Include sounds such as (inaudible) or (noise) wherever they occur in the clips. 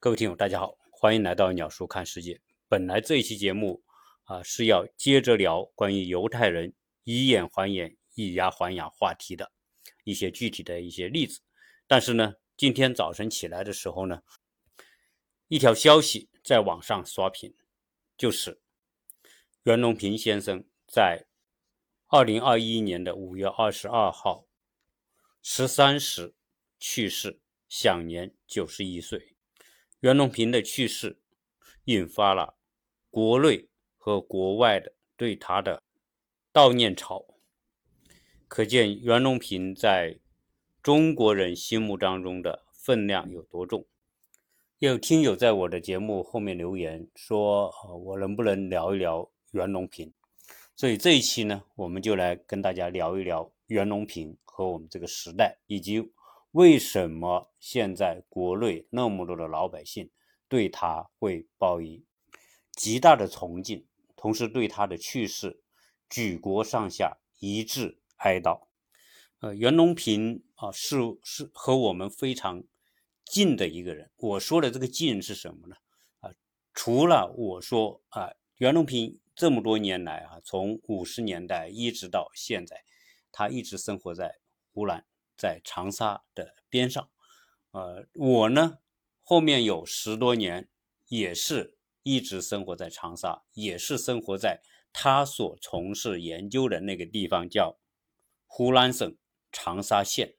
各位听友，大家好，欢迎来到鸟叔看世界。本来这一期节目啊是要接着聊关于犹太人以眼还眼、以牙还牙话题的一些具体的一些例子，但是呢，今天早晨起来的时候呢，一条消息在网上刷屏，就是袁隆平先生在二零二一年的五月二十二号十三时去世，享年九十一岁。袁隆平的去世，引发了国内和国外的对他的悼念潮。可见袁隆平在中国人心目当中的分量有多重。有听友在我的节目后面留言说：“我能不能聊一聊袁隆平？”所以这一期呢，我们就来跟大家聊一聊袁隆平和我们这个时代，以及。为什么现在国内那么多的老百姓对他会抱以极大的崇敬，同时对他的去世举国上下一致哀悼？呃，袁隆平啊，是是和我们非常近的一个人。我说的这个近是什么呢？啊，除了我说啊，袁隆平这么多年来啊，从五十年代一直到现在，他一直生活在湖南。在长沙的边上，呃，我呢后面有十多年也是一直生活在长沙，也是生活在他所从事研究的那个地方，叫湖南省长沙县。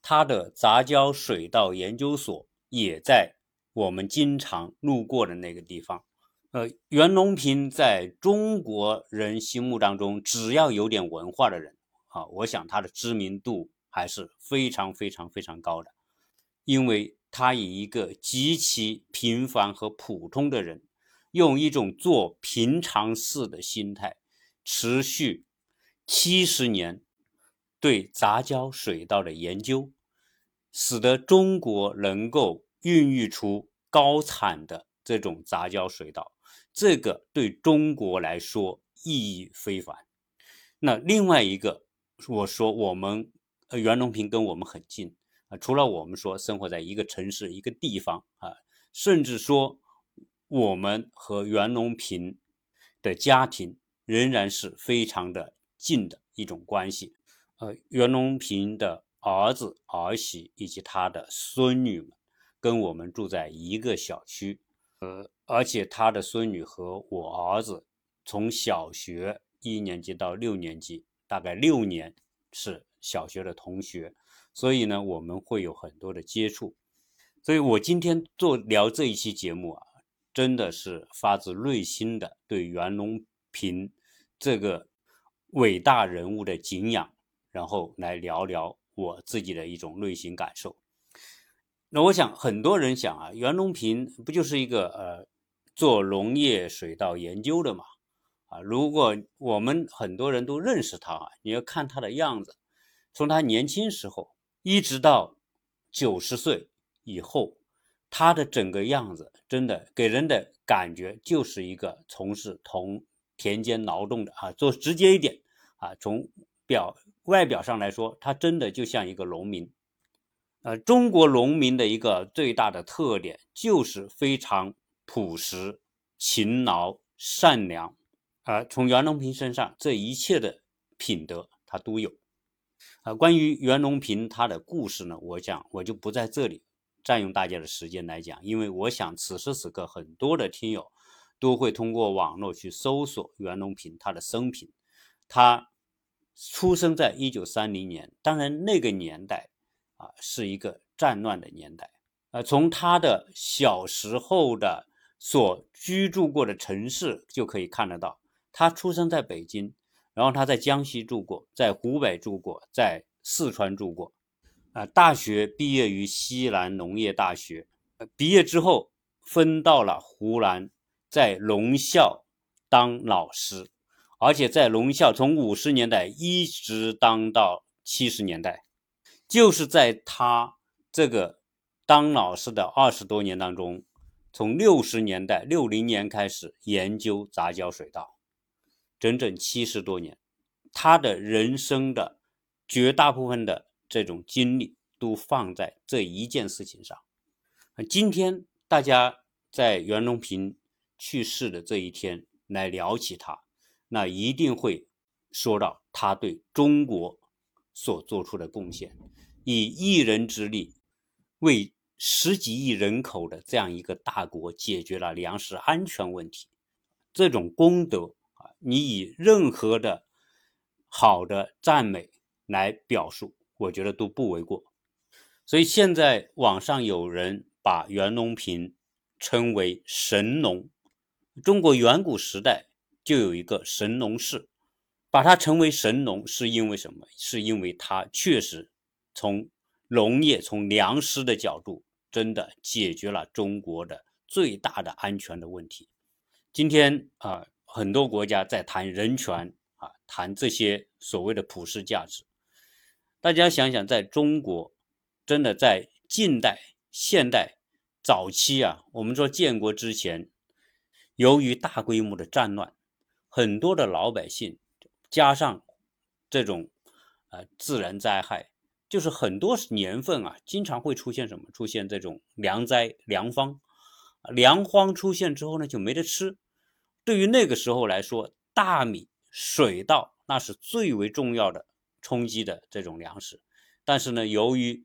他的杂交水稻研究所也在我们经常路过的那个地方。呃，袁隆平在中国人心目当中，只要有点文化的人啊，我想他的知名度。还是非常非常非常高的，因为他以一个极其平凡和普通的人，用一种做平常事的心态，持续七十年对杂交水稻的研究，使得中国能够孕育出高产的这种杂交水稻，这个对中国来说意义非凡。那另外一个，我说我们。呃，袁隆平跟我们很近啊，除了我们说生活在一个城市、一个地方啊，甚至说我们和袁隆平的家庭仍然是非常的近的一种关系。呃，袁隆平的儿子、儿媳以及他的孙女们跟我们住在一个小区，呃，而且他的孙女和我儿子从小学一年级到六年级，大概六年是。小学的同学，所以呢，我们会有很多的接触。所以我今天做聊这一期节目啊，真的是发自内心的对袁隆平这个伟大人物的敬仰，然后来聊聊我自己的一种内心感受。那我想很多人想啊，袁隆平不就是一个呃做农业水稻研究的嘛？啊，如果我们很多人都认识他啊，你要看他的样子。从他年轻时候一直到九十岁以后，他的整个样子真的给人的感觉就是一个从事同田间劳动的啊，做直接一点啊，从表外表上来说，他真的就像一个农民。呃，中国农民的一个最大的特点就是非常朴实、勤劳、善良。啊，从袁隆平身上，这一切的品德他都有。啊，关于袁隆平他的故事呢，我讲我就不在这里占用大家的时间来讲，因为我想此时此刻很多的听友都会通过网络去搜索袁隆平他的生平。他出生在一九三零年，当然那个年代啊是一个战乱的年代。呃，从他的小时候的所居住过的城市就可以看得到，他出生在北京。然后他在江西住过，在湖北住过，在四川住过，啊，大学毕业于西南农业大学，毕业之后分到了湖南，在农校当老师，而且在农校从五十年代一直当到七十年代，就是在他这个当老师的二十多年当中，从六十年代六零年开始研究杂交水稻。整整七十多年，他的人生的绝大部分的这种精力都放在这一件事情上。今天大家在袁隆平去世的这一天来聊起他，那一定会说到他对中国所做出的贡献，以一人之力为十几亿人口的这样一个大国解决了粮食安全问题，这种功德，你以任何的好的赞美来表述，我觉得都不为过。所以现在网上有人把袁隆平称为神农，中国远古时代就有一个神农氏，把他称为神农是因为什么？是因为他确实从农业、从粮食的角度，真的解决了中国的最大的安全的问题。今天啊，很多国家在谈人权啊，谈这些所谓的普世价值。大家想想，在中国，真的在近代、现代。早期啊，我们说建国之前，由于大规模的战乱，很多的老百姓加上这种呃自然灾害，就是很多年份啊，经常会出现什么？出现这种粮灾、粮荒。粮荒出现之后呢，就没得吃。对于那个时候来说，大米、水稻那是最为重要的充饥的这种粮食。但是呢，由于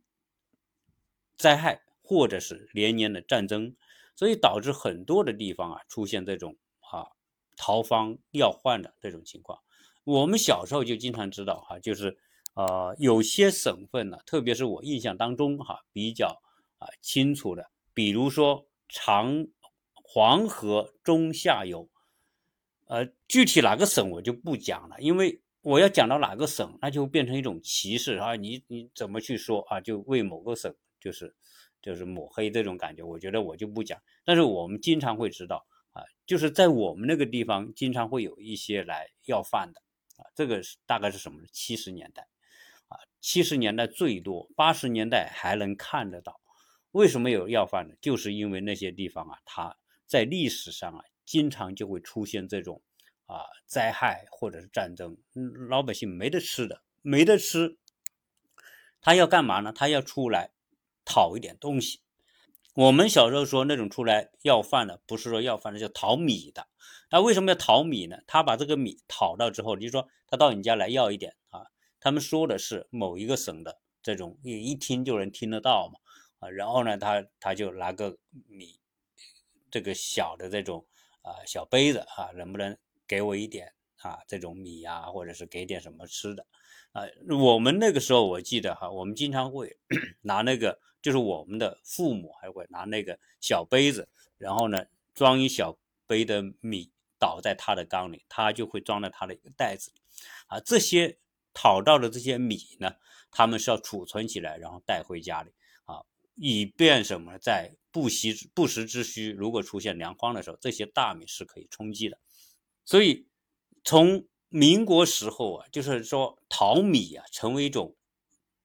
灾害。或者是连年的战争，所以导致很多的地方啊出现这种啊逃荒要患的这种情况。我们小时候就经常知道哈，就是呃有些省份呢，特别是我印象当中哈比较啊清楚的，比如说长黄河中下游，呃具体哪个省我就不讲了，因为我要讲到哪个省，那就变成一种歧视啊，你你怎么去说啊，就为某个省就是。就是抹黑这种感觉，我觉得我就不讲。但是我们经常会知道啊，就是在我们那个地方，经常会有一些来要饭的啊。这个是大概是什么？七十年代啊，七十年代最多，八十年代还能看得到。为什么有要饭的？就是因为那些地方啊，它在历史上啊，经常就会出现这种啊灾害或者是战争，老百姓没得吃的，没得吃，他要干嘛呢？他要出来。讨一点东西，我们小时候说那种出来要饭的，不是说要饭的，叫讨米的。那为什么要讨米呢？他把这个米讨到之后，就说他到你家来要一点啊。他们说的是某一个省的这种，你一听就能听得到嘛啊。然后呢，他他就拿个米，这个小的这种啊小杯子啊，能不能给我一点啊这种米呀，或者是给点什么吃的啊？我们那个时候我记得哈，我们经常会 (clears throat) 拿那个。就是我们的父母还会拿那个小杯子，然后呢装一小杯的米倒在他的缸里，他就会装在他的一个袋子里。啊，这些讨到的这些米呢，他们是要储存起来，然后带回家里，以便什么，在不时不时之需，如果出现粮荒的时候，这些大米是可以充饥的。所以从民国时候啊，就是说淘米啊，成为一种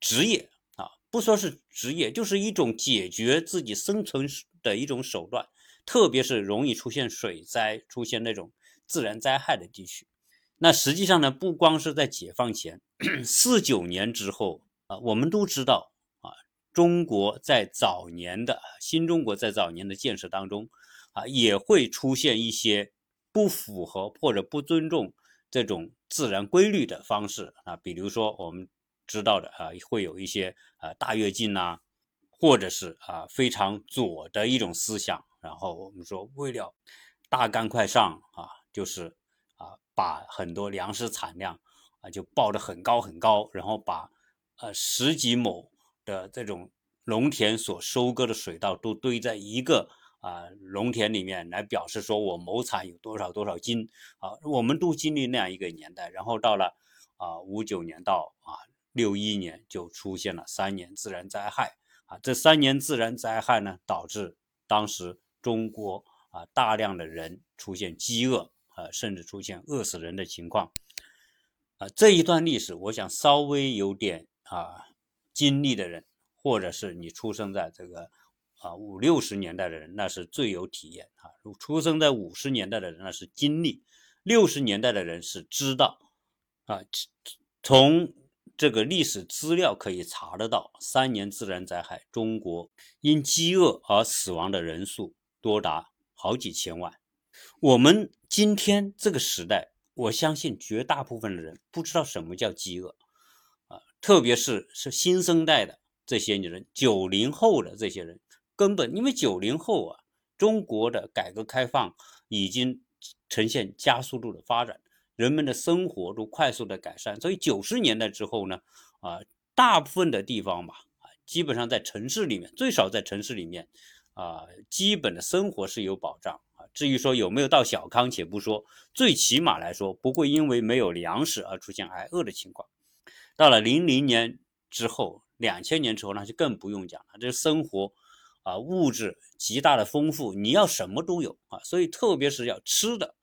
职业啊。不说是职业，就是一种解决自己生存的一种手段，特别是容易出现水灾、出现那种自然灾害的地区。那实际上呢，不光是在解放前，(clears throat) 四九年之后啊，我们都知道，中国在早年的新中国在早年的建设当中啊，也会出现一些不符合或者不尊重这种自然规律的方式啊，比如说我们。知道的啊，会有一些啊大跃进呐，或者是啊非常左的一种思想。然后我们说，为了大干快上啊，就是啊把很多粮食产量啊就报得很高很高，然后把呃十几亩的这种农田所收割的水稻都堆在一个啊农田里面，来表示说我亩产有多少多少斤啊。我们都经历那样一个年代，然后到了啊五九年到啊。六一年就出现了三年自然灾害啊，这三年自然灾害呢，导致当时中国啊大量的人出现饥饿啊，甚至出现饿死人的情况啊。这一段历史，我想稍微有点啊经历的人，或者是你出生在这个啊五六十年代的人，那是最有体验啊。出生在五十年代的人，那是经历；六十年代的人是知道啊，从这个历史资料可以查得到，三年自然灾害，中国因饥饿而死亡的人数多达好几千万。我们今天这个时代，我相信绝大部分的人不知道什么叫饥饿，特别是是新生代的这些人，九零后的这些人，根本因为九零后啊，中国的改革开放已经呈现加速度的发展。人们的生活都快速的改善，所以九十年代之后呢，啊，大部分的地方吧，基本上在城市里面，最少在城市里面，啊，基本的生活是有保障。至于说有没有到小康，且不说，最起码来说，不会因为没有粮食而出现挨饿的情况。到了零零年之后，两千年之后，那就更不用讲了，这生活啊，物质极大的丰富，你要什么都有啊，所以特别是要吃的。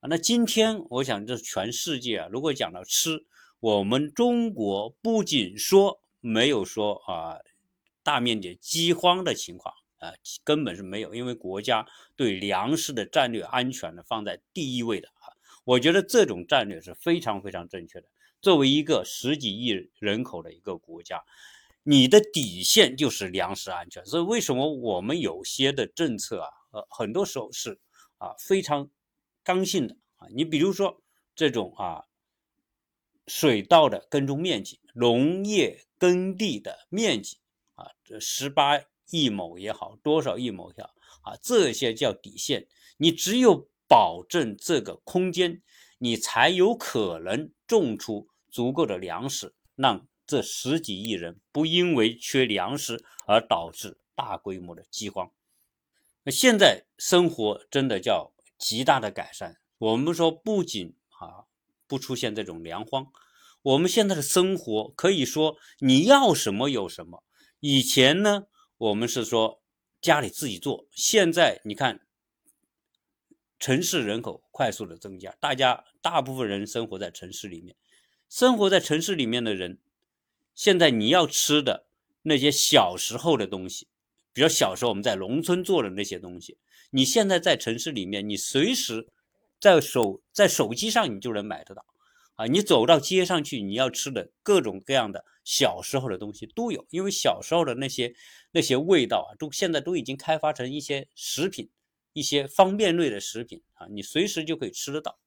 啊，那今天我想，这全世界啊，如果讲到吃，我们中国不仅说没有说啊大面积饥荒的情况啊，根本是没有，因为国家对粮食的战略安全呢放在第一位的啊。我觉得这种战略是非常非常正确的。作为一个十几亿人口的一个国家，你的底线就是粮食安全。所以为什么我们有些的政策啊，呃，很多时候是啊非常。刚性的啊，你比如说这种啊，水稻的耕种面积、农业耕地的面积啊，这十八亿亩也好，多少亿亩也好啊，这些叫底线。你只有保证这个空间，你才有可能种出足够的粮食，让这十几亿人不因为缺粮食而导致大规模的饥荒。那现在生活真的叫。极大的改善。我们说，不仅啊不出现这种粮荒，我们现在的生活可以说你要什么有什么。以前呢，我们是说家里自己做，现在你看，城市人口快速的增加，大家大部分人生活在城市里面，生活在城市里面的人，现在你要吃的那些小时候的东西，比如小时候我们在农村做的那些东西。你现在在城市里面，你随时在手在手机上你就能买得到，啊，你走到街上去，你要吃的各种各样的小时候的东西都有，因为小时候的那些那些味道啊，都现在都已经开发成一些食品，一些方便类的食品啊，你随时就可以吃得到。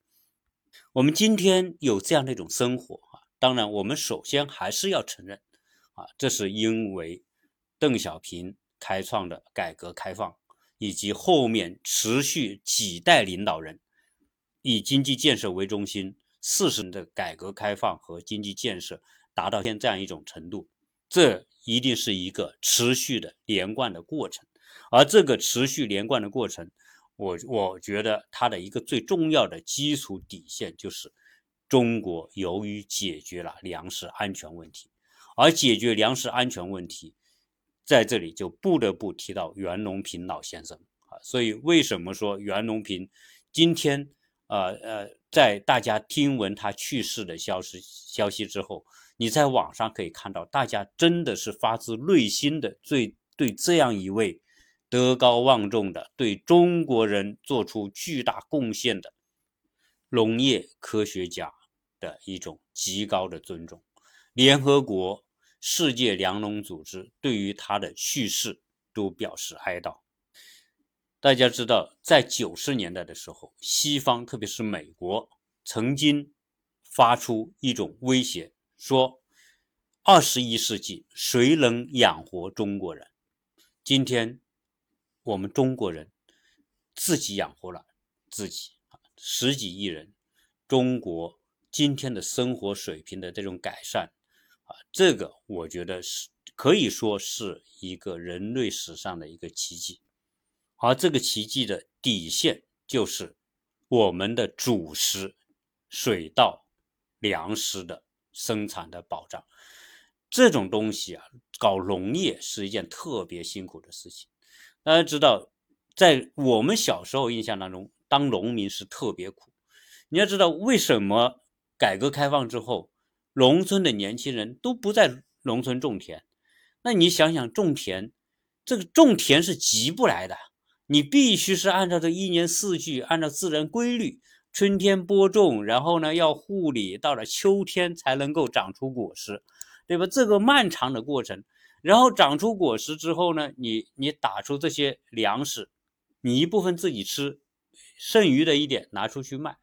我们今天有这样的一种生活啊，当然我们首先还是要承认，啊，这是因为邓小平开创的改革开放。以及后面持续几代领导人以经济建设为中心，四十年的改革开放和经济建设达到现这样一种程度，这一定是一个持续的连贯的过程。而这个持续连贯的过程，我我觉得它的一个最重要的基础底线就是中国由于解决了粮食安全问题，而解决粮食安全问题。在这里就不得不提到袁隆平老先生啊，所以为什么说袁隆平今天呃呃，在大家听闻他去世的消息消息之后，你在网上可以看到，大家真的是发自内心的最对这样一位德高望重的、对中国人做出巨大贡献的农业科学家的一种极高的尊重，联合国。世界粮农组织对于他的去世都表示哀悼。大家知道，在九十年代的时候，西方特别是美国曾经发出一种威胁，说二十一世纪谁能养活中国人？今天我们中国人自己养活了自己，十几亿人，中国今天的生活水平的这种改善。啊，这个我觉得是可以说是一个人类史上的一个奇迹，而这个奇迹的底线就是我们的主食、水稻、粮食的生产的保障。这种东西啊，搞农业是一件特别辛苦的事情。大家知道，在我们小时候印象当中，当农民是特别苦。你要知道，为什么改革开放之后？农村的年轻人都不在农村种田，那你想想种田，这个种田是急不来的，你必须是按照这一年四季，按照自然规律春天播种，然后呢要护理，到了秋天才能够长出果实，对吧？这个漫长的过程，然后长出果实之后呢，你你打出这些粮食，你一部分自己吃，剩余的一点拿出去卖，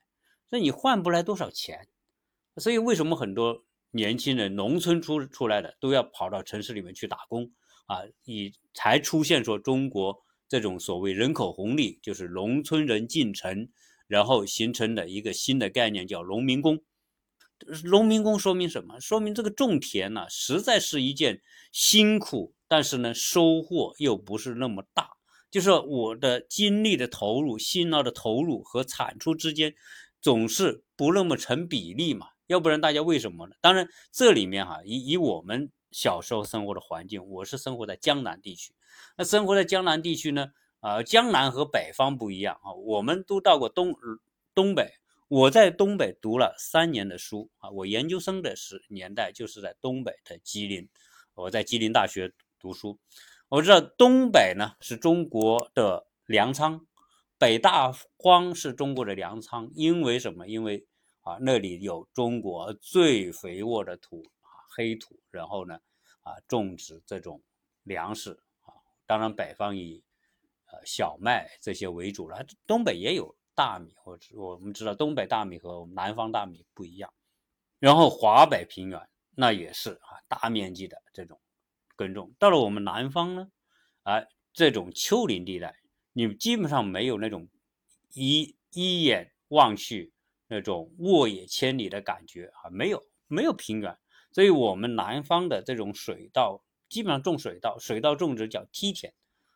那你换不来多少钱。所以为什么很多年轻人农村出出来的都要跑到城市里面去打工啊？以才出现说中国这种所谓人口红利，就是农村人进城。然后形成的一个新的概念叫农民工。农民工说明什么？说明这个种田呢，实在是一件辛苦，但是呢，收获又不是那么大。就是我的精力的投入、辛劳的投入和产出之间，总是不那么成比例嘛。要不然大家为什么呢？当然，这里面哈，以以我们小时候生活的环境，我是生活在江南地区。那生活在江南地区呢？啊，江南和北方不一样啊，我们都到过东东北，我在东北读了三年的书啊，我研究生的时年代就是在东北的吉林，我在吉林大学读书，我知道东北呢是中国的粮仓，北大荒是中国的粮仓，因为什么？因为啊那里有中国最肥沃的土啊黑土，然后呢啊种植这种粮食啊，当然北方以呃小麦这些为主了，东北也有大米，我我们知道东北大米和我们南方大米不一样。然后华北平原那也是啊，大面积的这种耕种。到了我们南方呢，啊，这种丘陵地带，你基本上没有那种一一眼望去那种沃野千里的感觉啊，没有没有平原。所以我们南方的这种水稻基本上种水稻，水稻种植叫梯田。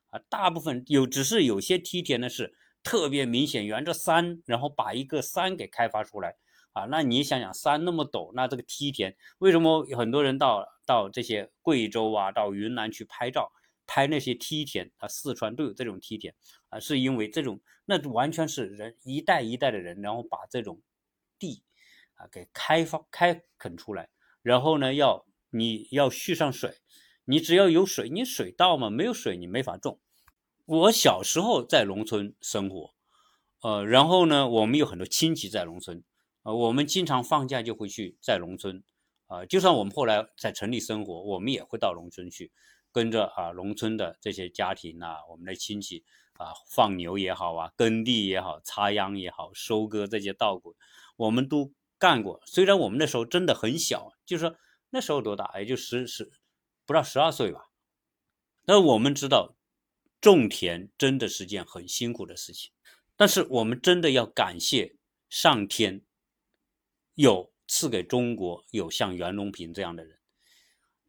啊，大部分有，只是有些梯田呢是特别明显，沿着山，然后把一个山给开发出来啊。那你想想，山那么陡，那这个梯田为什么很多人到到这些贵州啊，到云南去拍照，拍那些梯田啊？四川都有这种梯田啊，是因为这种那完全是人一代一代的人，然后把这种地啊给开发开垦出来，然后呢要你要蓄上水。你只要有水，你水稻嘛，没有水你没法种。我小时候在农村生活，呃，然后呢，我们有很多亲戚在农村，呃，我们经常放假就会去在农村，啊，就算我们后来在城里生活，我们也会到农村去，跟着啊农村的这些家庭啊，我们的亲戚啊，放牛也好啊，耕地也好，插秧也好，收割这些稻谷，我们都干过。虽然我们那时候真的很小，就是说那时候多大，也就十十。不到十二岁吧，那我们知道，种田真的是件很辛苦的事情，但是我们真的要感谢上天，有赐给中国有像袁隆平这样的人，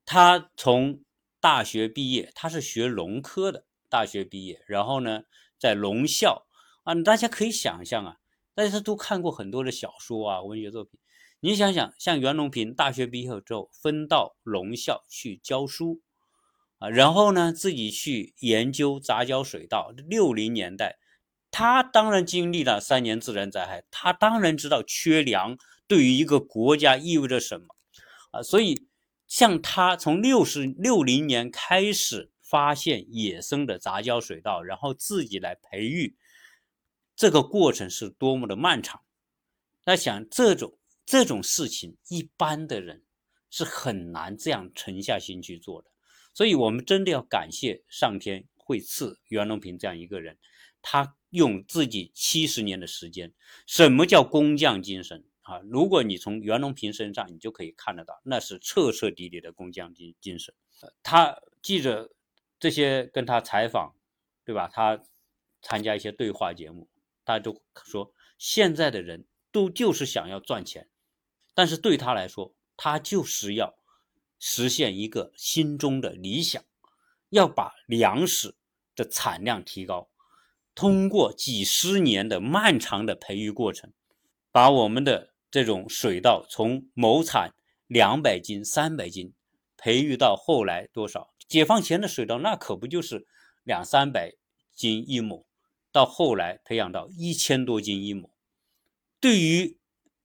他从大学毕业，他是学农科的，大学毕业，然后呢，在农校。啊，大家可以想象啊，大家都看过很多的小说啊，文学作品。你想想，像袁隆平大学毕业之后，分到农校去教书，啊，然后呢，自己去研究杂交水稻。六零年代，他当然经历了三年自然灾害，他当然知道缺粮对于一个国家意味着什么，啊，所以像他从六十六零年开始发现野生的杂交水稻，然后自己来培育，这个过程是多么的漫长。那想这种。这种事情一般的人是很难这样沉下心去做的，所以我们真的要感谢上天会赐袁隆平这样一个人，他用自己七十年的时间，什么叫工匠精神啊？如果你从袁隆平身上，你就可以看得到，那是彻彻底底的工匠精精神。他记者这些跟他采访，对吧？他参加一些对话节目，他就说现在的人都就是想要赚钱。但是对他来说，他就是要实现一个心中的理想，要把粮食的产量提高，通过几十年的漫长的培育过程，把我们的这种水稻从亩产两百斤、三百斤，培育到后来多少？解放前的水稻那可不就是两三百斤一亩，到后来培养到一千多斤一亩，对于。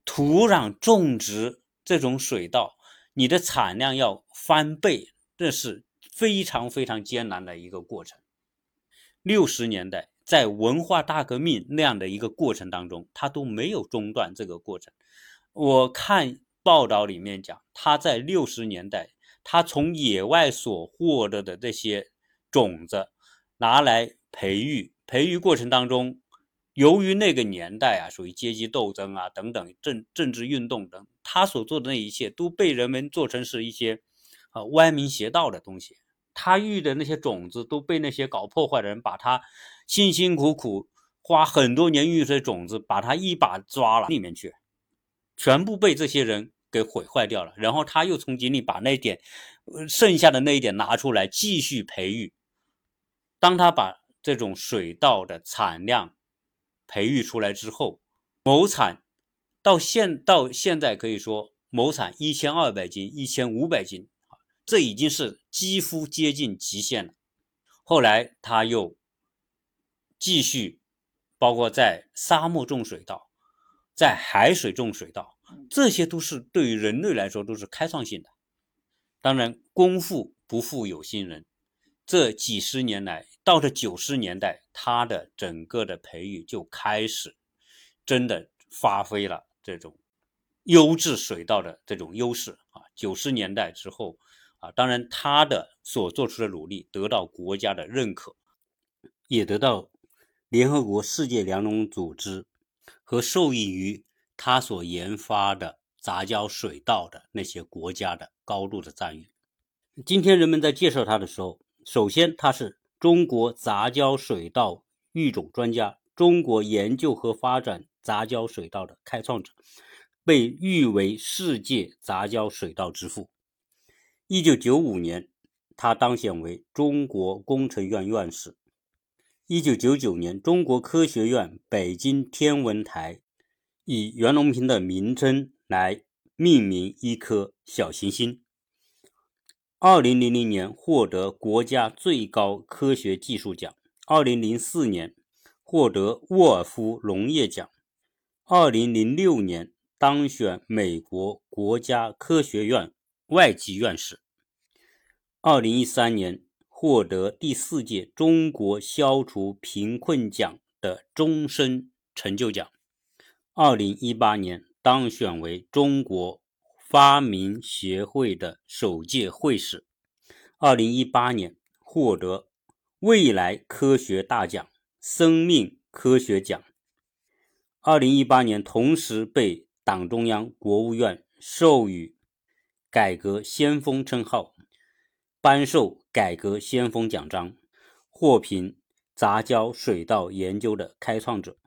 土壤种植这种水稻，你的产量要翻倍，这是非常非常艰难的一个过程。六十年代在文化大革命那样的一个过程当中，他都没有中断这个过程。我看报道里面讲，他在六十年代，他从野外所获得的这些种子拿来培育，培育过程当中，由于那个年代啊，属于阶级斗争啊等等政政治运动等，他所做的那一切都被人们做成是一些啊歪门邪道的东西。他育的那些种子都被那些搞破坏的人把他。辛辛苦苦花很多年育出的种子，把他一把抓了里面去，全部被这些人给毁坏掉了。然后他又从井里把那点剩下的那一点拿出来继续培育。当他把这种水稻的产量培育出来之后，亩产到现到现在可以说亩产一千二百斤、一千五百斤这已经是几乎接近极限了。后来他又。继续，包括在沙漠种水稻，在海水种水稻，这些都是对于人类来说都是开创性的。当然，功夫不负有心人，这几十年来，到了九十年代，它的整个的培育就开始真的发挥了这种优质水稻的这种优势啊。九十年代之后啊，当然他的所做出的努力得到国家的认可，也得到。联合国世界粮农组织和受益于他所研发的杂交水稻的那些国家的高度的赞誉。今天人们在介绍他的时候，首先他是中国杂交水稻育种专家，中国研究和发展杂交水稻的开创者，被誉为世界杂交水稻之父。一九九五年，他当选为中国工程院院士。一九九九年，中国科学院北京天文台以袁隆平的名称来命名一颗小行星。二零零零年获得国家最高科学技术奖，二零零四年获得沃尔夫农业奖，二零零六年当选美国国家科学院外籍院士，二零一三年。获得第四届中国消除贫困奖的终身成就奖。二零一八年当选为中国发明协会的首届会士。二零一八年获得未来科学大奖、生命科学奖。二零一八年同时被党中央、国务院授予改革先锋称号。颁授改革先锋奖章，获评杂交水稻研究的开创者，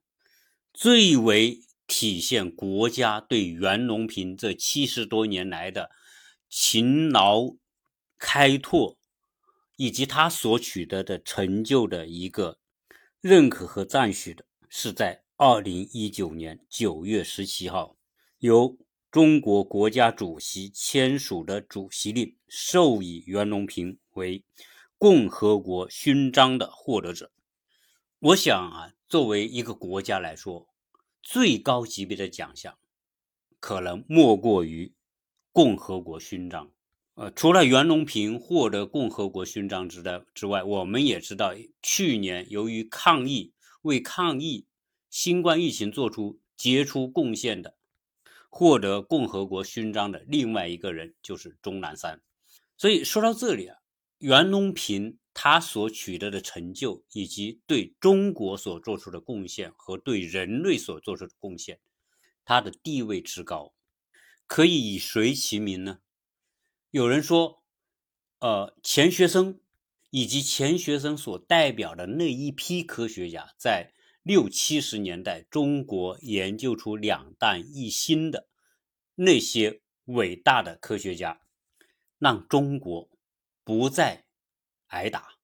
最为体现国家对袁隆平这七十多年来的勤劳开拓，以及他所取得的成就的一个认可和赞许的，是在二零一九年九月十七号由。中国国家主席签署的主席令，授予袁隆平为共和国勋章的获得者。我想啊，作为一个国家来说，最高级别的奖项，可能莫过于共和国勋章。呃，除了袁隆平获得共和国勋章之的之外，我们也知道，去年由于抗疫为抗疫新冠疫情做出杰出贡献的。获得共和国勋章的另外一个人就是钟南山，所以说到这里啊，袁隆平他所取得的成就，以及对中国所做出的贡献和对人类所做出的贡献，他的地位之高，可以以谁齐名呢？有人说，呃，钱学森以及钱学森所代表的那一批科学家在。六七十年代，中国研究出两弹一星的那些伟大的科学家，让中国不再挨打。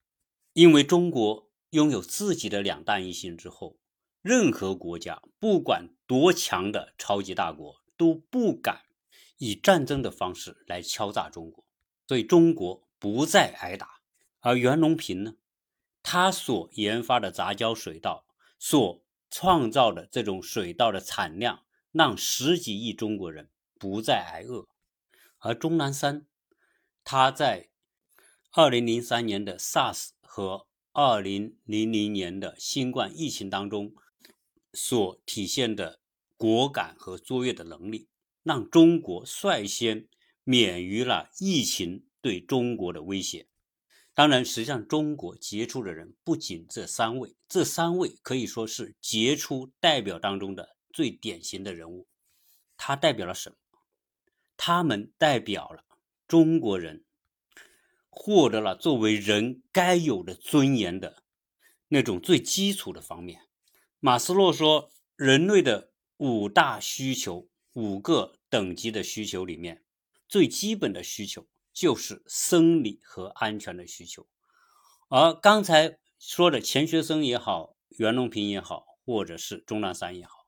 因为中国拥有自己的两弹一星之后，任何国家，不管多强的超级大国，都不敢以战争的方式来敲诈中国。所以，中国不再挨打。而袁隆平呢，他所研发的杂交水稻。所创造的这种水稻的产量，让十几亿中国人不再挨饿。而钟南山，他在二零零三年的 SARS 和二零零零年的新冠疫情当中所体现的果敢和卓越的能力，让中国率先免于了疫情对中国的威胁。当然，实际上中国杰出的人不仅这三位，这三位可以说是杰出代表当中的最典型的人物。他代表了什么？他们代表了中国人获得了作为人该有的尊严的那种最基础的方面。马斯洛说，人类的五大需求，五个等级的需求里面，最基本的需求。就是生理和安全的需求，而刚才说的钱学森也好，袁隆平也好，或者是钟南山也好，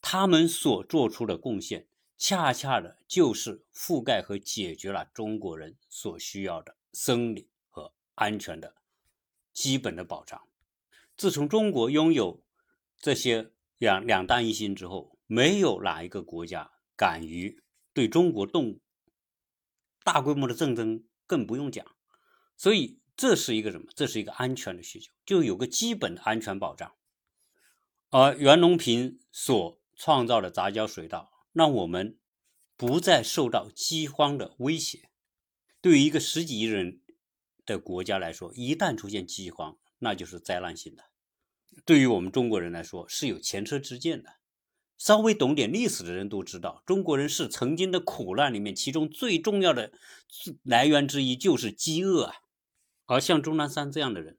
他们所做出的贡献，恰恰的就是覆盖和解决了中国人所需要的生理和安全的基本的保障。自从中国拥有这些两两弹一星之后，没有哪一个国家敢于对中国动。大规模的战争更不用讲，所以这是一个什么？这是一个安全的需求，就有个基本的安全保障。而袁隆平所创造的杂交水稻，让我们不再受到饥荒的威胁。对于一个十几亿人的国家来说，一旦出现饥荒，那就是灾难性的。对于我们中国人来说，是有前车之鉴的。稍微懂点历史的人都知道，中国人是曾经的苦难里面，其中最重要的来源之一就是饥饿啊。而像钟南山这样的人，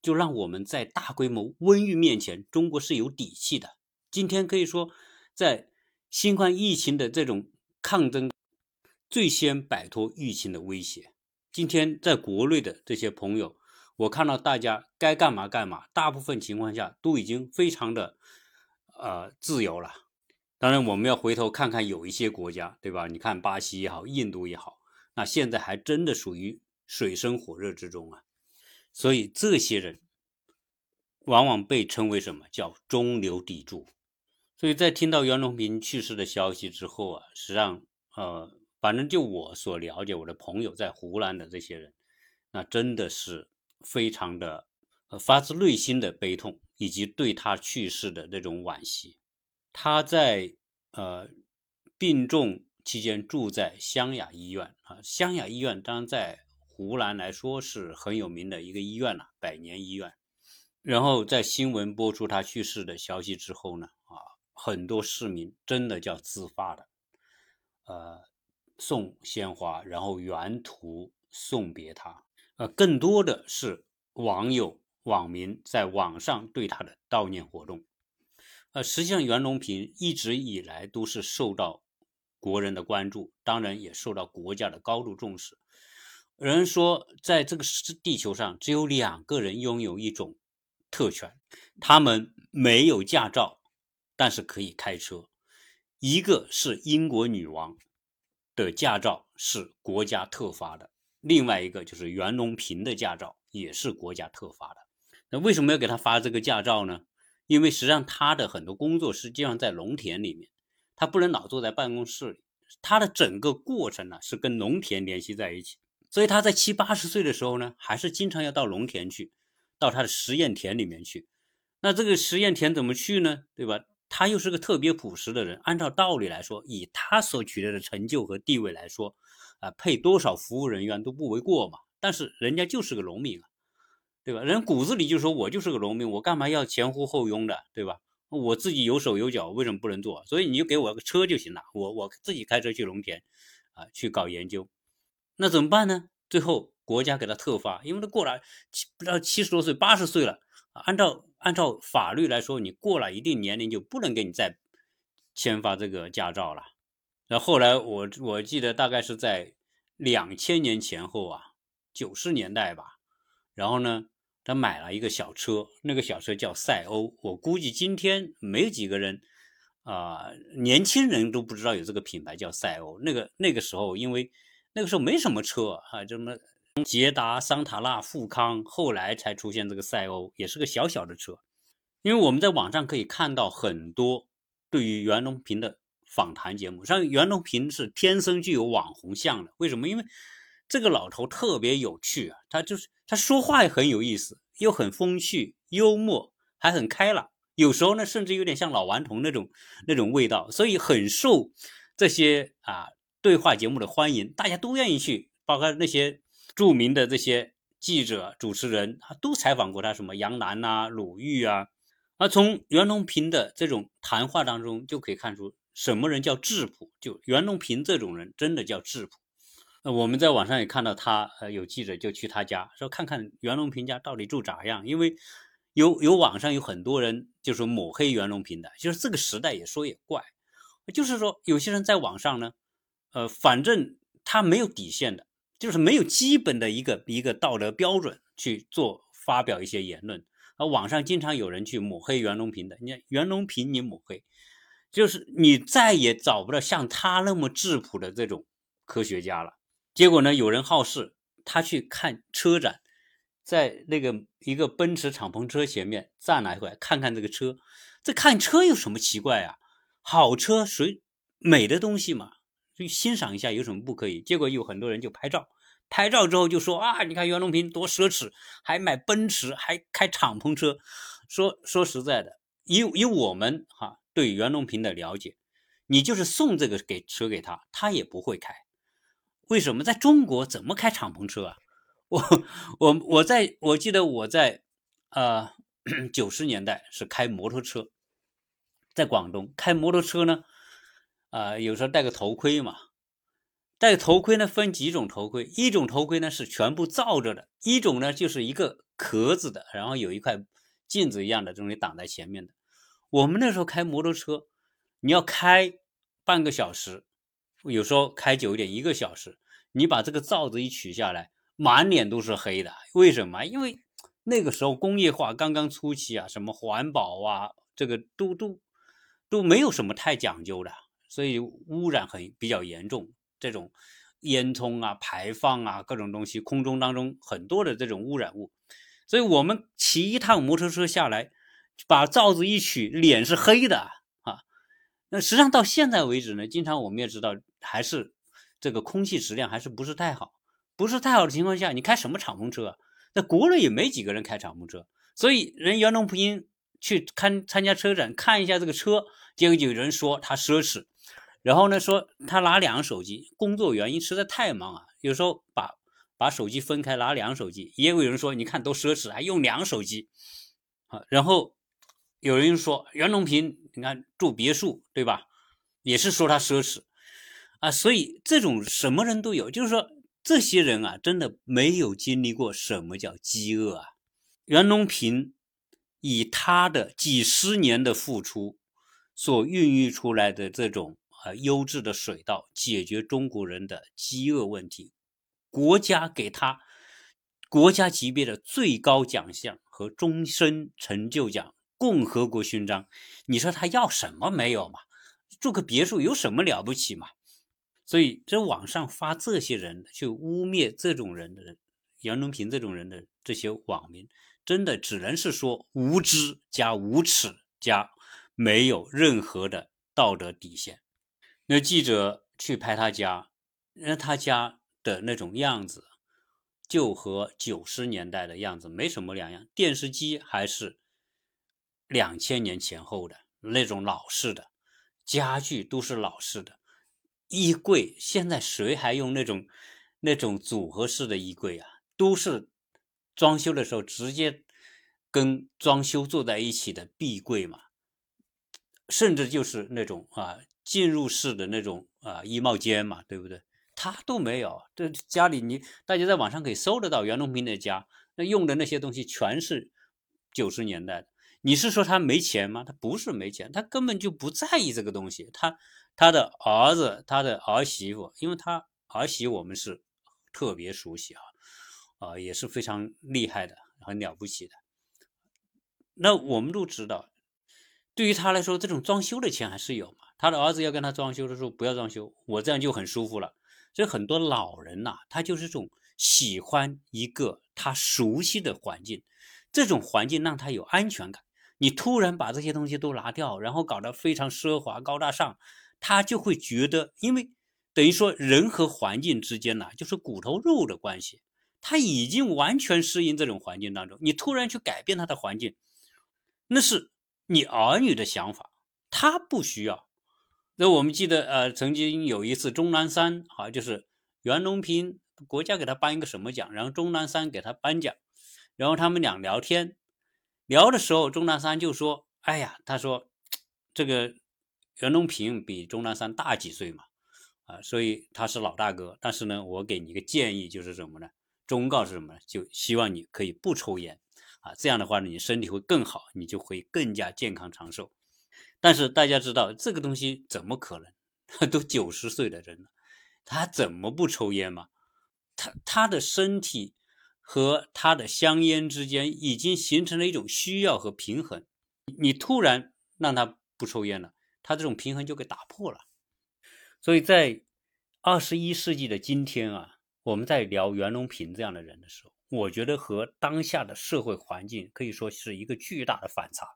就让我们在大规模瘟疫面前，中国是有底气的。今天可以说，在新冠疫情的这种抗争，最先摆脱疫情的威胁。今天在国内的这些朋友，我看到大家该干嘛干嘛，大部分情况下都已经非常的。呃，自由了。当然，我们要回头看看有一些国家，对吧？你看巴西也好，印度也好，那现在还真的属于水深火热之中啊。所以这些人往往被称为什么叫中流砥柱。所以在听到袁隆平去世的消息之后啊，实际上，呃，反正就我所了解，我的朋友在湖南的这些人，那真的是非常的发自内心的悲痛。以及对他去世的那种惋惜，他在呃病重期间住在湘雅医院啊，湘雅医院当然在湖南来说是很有名的一个医院了，百年医院。然后在新闻播出他去世的消息之后呢，啊，很多市民真的叫自发的，呃，送鲜花，然后原图送别他，呃，更多的是网友。网民在网上对他的悼念活动，呃，实际上袁隆平一直以来都是受到国人的关注，当然也受到国家的高度重视。有人说，在这个地球上只有两个人拥有一种特权，他们没有驾照，但是可以开车。一个是英国女王的驾照是国家特发的，另外一个就是袁隆平的驾照也是国家特发的。那为什么要给他发这个驾照呢？因为实际上他的很多工作实际上在农田里面，他不能老坐在办公室里，他的整个过程呢是跟农田联系在一起，所以他在七八十岁的时候呢，还是经常要到农田去，到他的实验田里面去。那这个实验田怎么去呢？对吧？他又是个特别朴实的人，按照道理来说，以他所取得的成就和地位来说，啊，配多少服务人员都不为过嘛。但是人家就是个农民啊。对吧？人骨子里就说，我就是个农民，我干嘛要前呼后拥的，对吧？我自己有手有脚，为什么不能做？所以你就给我个车就行了，我我自己开车去农田，啊，去搞研究。那怎么办呢？最后国家给他特发，因为他过了七不到七十多岁，八十岁了，按照按照法律来说，你过了一定年龄就不能给你再签发这个驾照了。那后来我我记得大概是在两千年前后啊，九十年代吧，然后呢？他买了一个小车，那个小车叫赛欧。我估计今天没几个人，啊，年轻人都不知道有这个品牌叫赛欧。那个那个时候，因为那个时候没什么车啊，什么捷达、桑塔纳、富康，后来才出现这个赛欧，也是个小小的车。因为我们在网上可以看到很多对于袁隆平的访谈节目，像袁隆平是天生具有网红相的。为什么？因为这个老头特别有趣啊，他就是他说话也很有意思，又很风趣幽默，还很开朗。有时候呢，甚至有点像老顽童那种那种味道，所以很受这些啊对话节目的欢迎，大家都愿意去，包括那些著名的这些记者、主持人啊，都采访过他，什么杨澜呐、鲁豫啊。而从袁隆平的这种谈话当中，就可以看出什么人叫质朴，就袁隆平这种人真的叫质朴。呃，我们在网上也看到他，呃，有记者就去他家说看看袁隆平家到底住咋样，因为。有有网上有很多人就是抹黑袁隆平的，就是这个时代也说也怪，就是说有些人在网上呢，呃，反正他没有底线的，就是没有基本的一个一个道德标准去做发表一些言论，而网上经常有人去抹黑袁隆平的，你看袁隆平你抹黑，就是你再也找不到像他那么质朴的这种科学家了。结果呢，有人好事，他去看车展。在那个一个奔驰敞篷车前面站了一会，看看这个车，这看车有什么奇怪呀？好车谁美的东西嘛，去欣赏一下有什么不可以？结果有很多人就拍照，拍照之后就说啊，你看袁隆平多奢侈，还买奔驰，还开敞篷车。说说实在的，以以我们哈对袁隆平的了解，你就是送这个给车给他，他也不会开。为什么在中国怎么开敞篷车啊？(laughs) 我我我在我记得我在呃 (clears throat) 九十年代是开摩托车，在广东开摩托车呢，啊有时候戴个头盔嘛，戴头盔呢分几种头盔，一种头盔呢是全部罩着的，一种呢就是一个壳子的，然后有一块镜子一样的东西挡在前面的。我们那时候开摩托车，你要开半个小时，有时候开久一点一个小时，你把这个罩子一取下来。满脸都是黑的，为什么？因为那个时候工业化刚刚初期啊，什么环保啊，这个都都都没有什么太讲究的，所以污染很比较严重。这种烟囱啊、排放啊，各种东西，空中当中很多的这种污染物，所以我们骑一趟摩托车下来，把罩子一取，脸是黑的啊。那实际上到现在为止呢，经常我们也知道，还是这个空气质量还是不是太好。不是太好的情况下，你开什么敞篷车？那国内也没几个人开敞篷车，所以人袁隆平去看参加车展，看一下这个车，结果有人说他奢侈，然后呢说他拿两手机，工作原因实在太忙啊，有时候把把手机分开拿两手机，也有人说你看多奢侈，还用两手机啊，然后有人说袁隆平你看住别墅对吧，也是说他奢侈啊，所以这种什么人都有，就是说。这些人啊，真的没有经历过什么叫饥饿啊！袁隆平以他的几十年的付出所孕育出来的这种啊优质的水稻，解决中国人的饥饿问题，国家给他国家级别的最高奖项和终身成就奖——共和国勋章，你说他要什么没有嘛？住个别墅有什么了不起嘛？所以，这网上发这些人去污蔑这种人的人，杨隆平这种人的这些网民，真的只能是说无知加无耻加没有任何的道德底线。那记者去拍他家，那他家的那种样子，就和九十年代的样子没什么两样。电视机还是两千年前后的那种老式的，家具都是老式的。衣柜现在谁还用那种那种组合式的衣柜啊？都是装修的时候直接跟装修坐在一起的壁柜嘛，甚至就是那种啊进入式的那种啊衣帽间嘛，对不对？他都没有。这家里你大家在网上可以搜得到袁隆平的家，那用的那些东西全是九十年代的。你是说他没钱吗？他不是没钱，他根本就不在意这个东西，他。他的儿子，他的儿媳妇，因为他儿媳我们是特别熟悉啊，啊也是非常厉害的，很了不起的。那我们都知道，对于他来说，这种装修的钱还是有嘛。他的儿子要跟他装修的时候，不要装修，我这样就很舒服了。所以很多老人呐，他就是这种喜欢一个他熟悉的环境，这种环境让他有安全感。你突然把这些东西都拿掉，然后搞得非常奢华高大上。他就会觉得，因为等于说人和环境之间呢，就是骨头肉的关系。他已经完全适应这种环境当中，你突然去改变他的环境，那是你儿女的想法，他不需要。那我们记得，呃，曾经有一次钟南山啊，就是袁隆平国家给他颁一个什么奖，然后钟南山给他颁奖，然后他们俩聊天，聊的时候，钟南山就说：“哎呀，他说这个袁隆平比钟南山大几岁嘛。”啊，所以他是老大哥，但是呢，我给你一个建议，就是什么呢？忠告是什么呢？就希望你可以不抽烟，啊，这样的话呢，你身体会更好，你就会更加健康长寿。但是大家知道这个东西怎么可能？(laughs) 都九十岁的人了，他怎么不抽烟嘛？他他的身体和他的香烟之间已经形成了一种需要和平衡，你突然让他不抽烟了，他这种平衡就给打破了。所以在二十一世纪的今天啊，我们在聊袁隆平这样的人的时候，我觉得和当下的社会环境可以说是一个巨大的反差。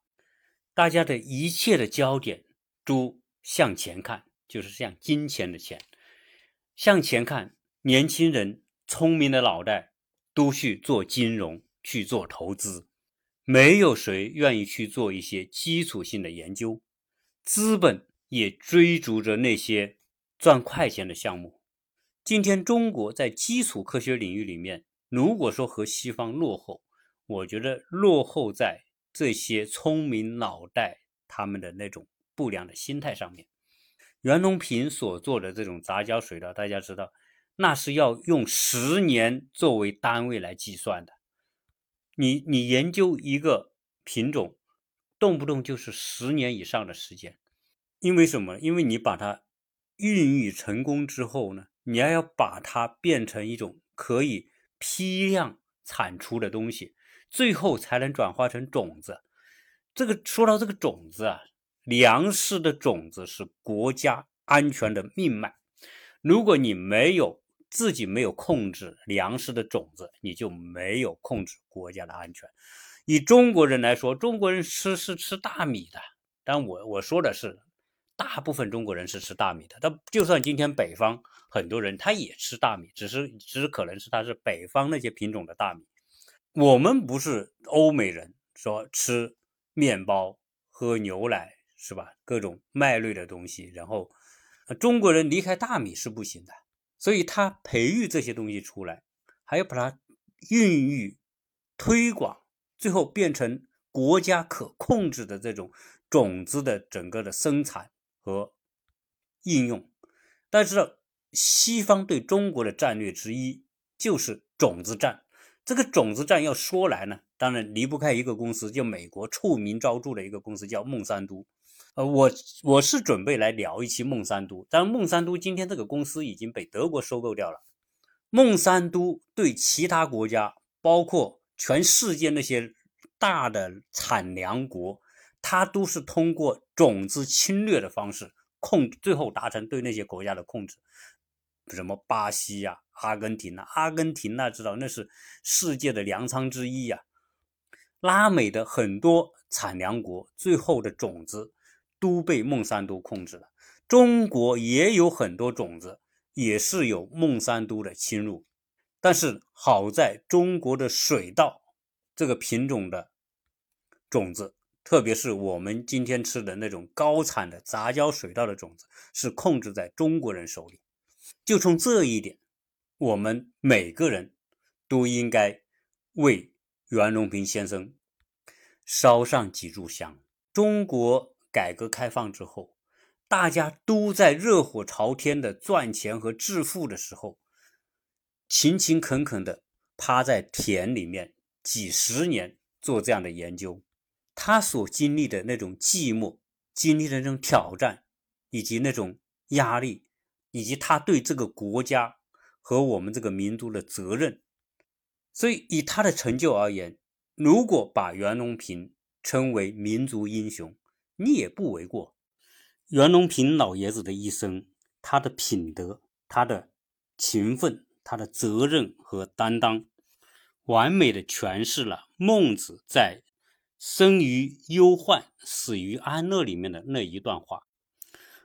大家的一切的焦点都向前看，就是向金钱的钱向前看。年轻人聪明的脑袋都去做金融，去做投资，没有谁愿意去做一些基础性的研究。资本也追逐着那些。赚快钱的项目，今天中国在基础科学领域里面，如果说和西方落后，我觉得落后在这些聪明脑袋他们的那种不良的心态上面。袁隆平所做的这种杂交水稻，大家知道，那是要用十年作为单位来计算的。你你研究一个品种，动不动就是十年以上的时间，因为什么？因为你把它。孕育成功之后呢，你还要把它变成一种可以批量产出的东西，最后才能转化成种子。这个说到这个种子啊，粮食的种子是国家安全的命脉。如果你没有自己没有控制粮食的种子，你就没有控制国家的安全。以中国人来说，中国人吃是吃大米的，但我我说的是。大部分中国人是吃大米的，他就算今天北方很多人他也吃大米，只是只是可能是他是北方那些品种的大米。我们不是欧美人，说吃面包、喝牛奶是吧？各种麦类的东西，然后中国人离开大米是不行的，所以他培育这些东西出来，还要把它孕育、推广，最后变成国家可控制的这种种子的整个的生产。和应用，但是西方对中国的战略之一就是种子战。这个种子战要说来呢，当然离不开一个公司，就美国臭名昭著的一个公司叫孟山都。呃，我我是准备来聊一期孟山都，但孟山都今天这个公司已经被德国收购掉了。孟山都对其他国家，包括全世界那些大的产粮国。它都是通过种子侵略的方式控，最后达成对那些国家的控制，什么巴西呀、阿根廷呐，阿根廷那知道那是世界的粮仓之一呀。拉美的很多产粮国最后的种子都被孟山都控制了。中国也有很多种子也是有孟山都的侵入，但是好在中国的水稻这个品种的种子。特别是我们今天吃的那种高产的杂交水稻的种子，是控制在中国人手里。就从这一点，我们每个人都应该为袁隆平先生烧上几炷香。中国改革开放之后，大家都在热火朝天的赚钱和致富的时候，勤勤恳恳的趴在田里面几十年做这样的研究。他所经历的那种寂寞，经历的那种挑战，以及那种压力，以及他对这个国家和我们这个民族的责任，所以以他的成就而言，如果把袁隆平称为民族英雄，你也不为过。袁隆平老爷子的一生，他的品德、他的勤奋、他的责任和担当，完美的诠释了孟子在。生于忧患，死于安乐里面的那一段话，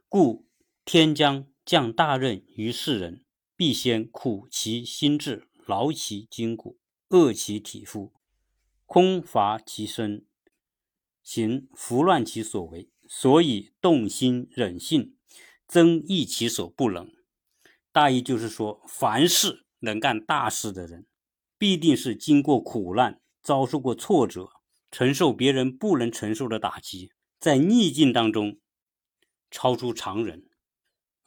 故天将降大任于世人，必先苦其心志，劳其筋骨，饿其体肤，空乏其身，行拂乱其所为，所以动心忍性，增益其所不能。大意就是说，凡是能干大事的人，必定是经过苦难，遭受过挫折，承受别人不能承受的打击，在逆境当中超出常人。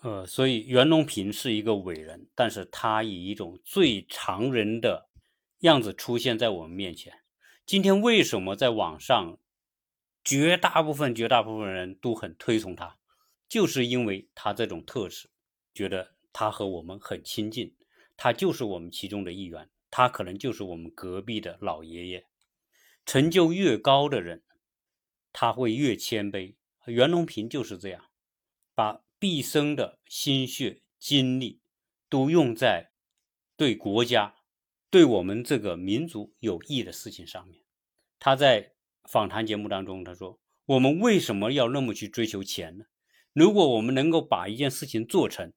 呃，所以袁隆平是一个伟人，但是他以一种最常人的样子出现在我们面前。今天为什么在网上绝大部分、绝大部分人都很推崇他，就是因为他这种特质，觉得他和我们很亲近，他就是我们其中的一员，他可能就是我们隔壁的老爷爷。成就越高的人，他会越谦卑。袁隆平就是这样，把。毕生的心血精力都用在对国家、对我们这个民族有益的事情上面。他在访谈节目当中他说：“我们为什么要那么去追求钱呢？如果我们能够把一件事情做成，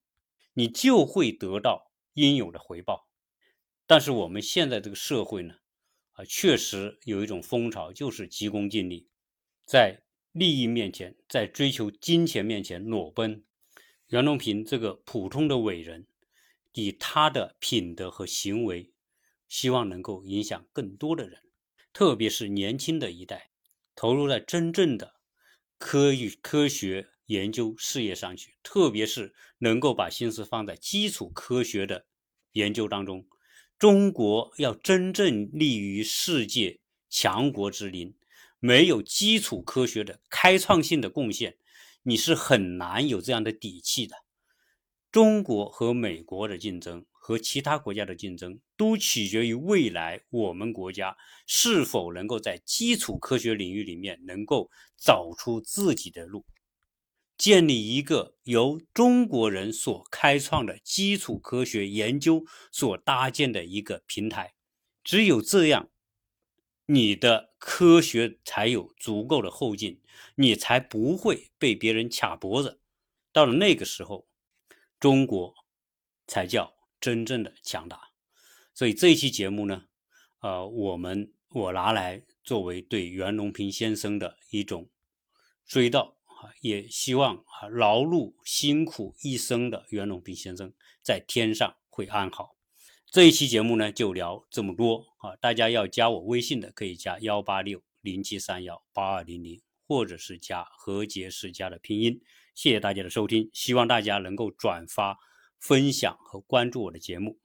你就会得到应有的回报。但是我们现在这个社会呢，啊，确实有一种风潮，就是急功近利，在利益面前，在追求金钱面前裸奔。”袁隆平这个普通的伟人，以他的品德和行为，希望能够影响更多的人，特别是年轻的一代，投入在真正的科与科学研究事业上去，特别是能够把心思放在基础科学的研究当中。中国要真正立于世界强国之林，没有基础科学的开创性的贡献。你是很难有这样的底气的。中国和美国的竞争，和其他国家的竞争，都取决于未来我们国家是否能够在基础科学领域里面能够找出自己的路，建立一个由中国人所开创的基础科学研究所搭建的一个平台。只有这样。你的科学才有足够的后劲，你才不会被别人卡脖子。到了那个时候，中国才叫真正的强大。所以这一期节目呢，呃，我们我拿来作为对袁隆平先生的一种追悼啊，也希望啊劳碌辛苦一生的袁隆平先生在天上会安好。这一期节目呢，就聊这么多啊！大家要加我微信的，可以加幺八六零七三幺八二零零，或者是加何杰世家的拼音。谢谢大家的收听，希望大家能够转发、分享和关注我的节目。